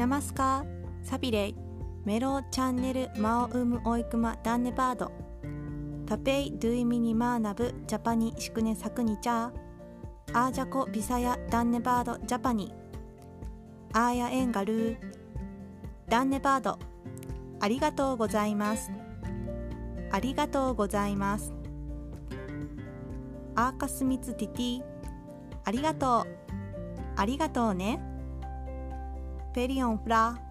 ナマスカーサビレイメロチャンネルマオウムオイクマダンネバードタペイドゥイミニマーナブジャパニシクネサクニチャーアージャコビサヤダンネバードジャパニアーヤエンガルーダンネバードありがとうございますありがとうございますアーカスミツティティありがとうありがとうね périambla